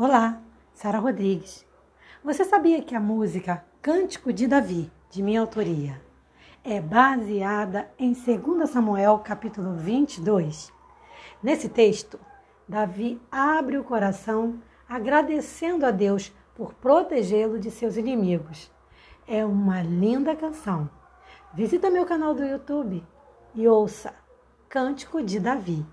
Olá, Sara Rodrigues. Você sabia que a música Cântico de Davi, de minha autoria, é baseada em 2 Samuel capítulo 22? Nesse texto, Davi abre o coração agradecendo a Deus por protegê-lo de seus inimigos. É uma linda canção. Visita meu canal do YouTube e ouça Cântico de Davi.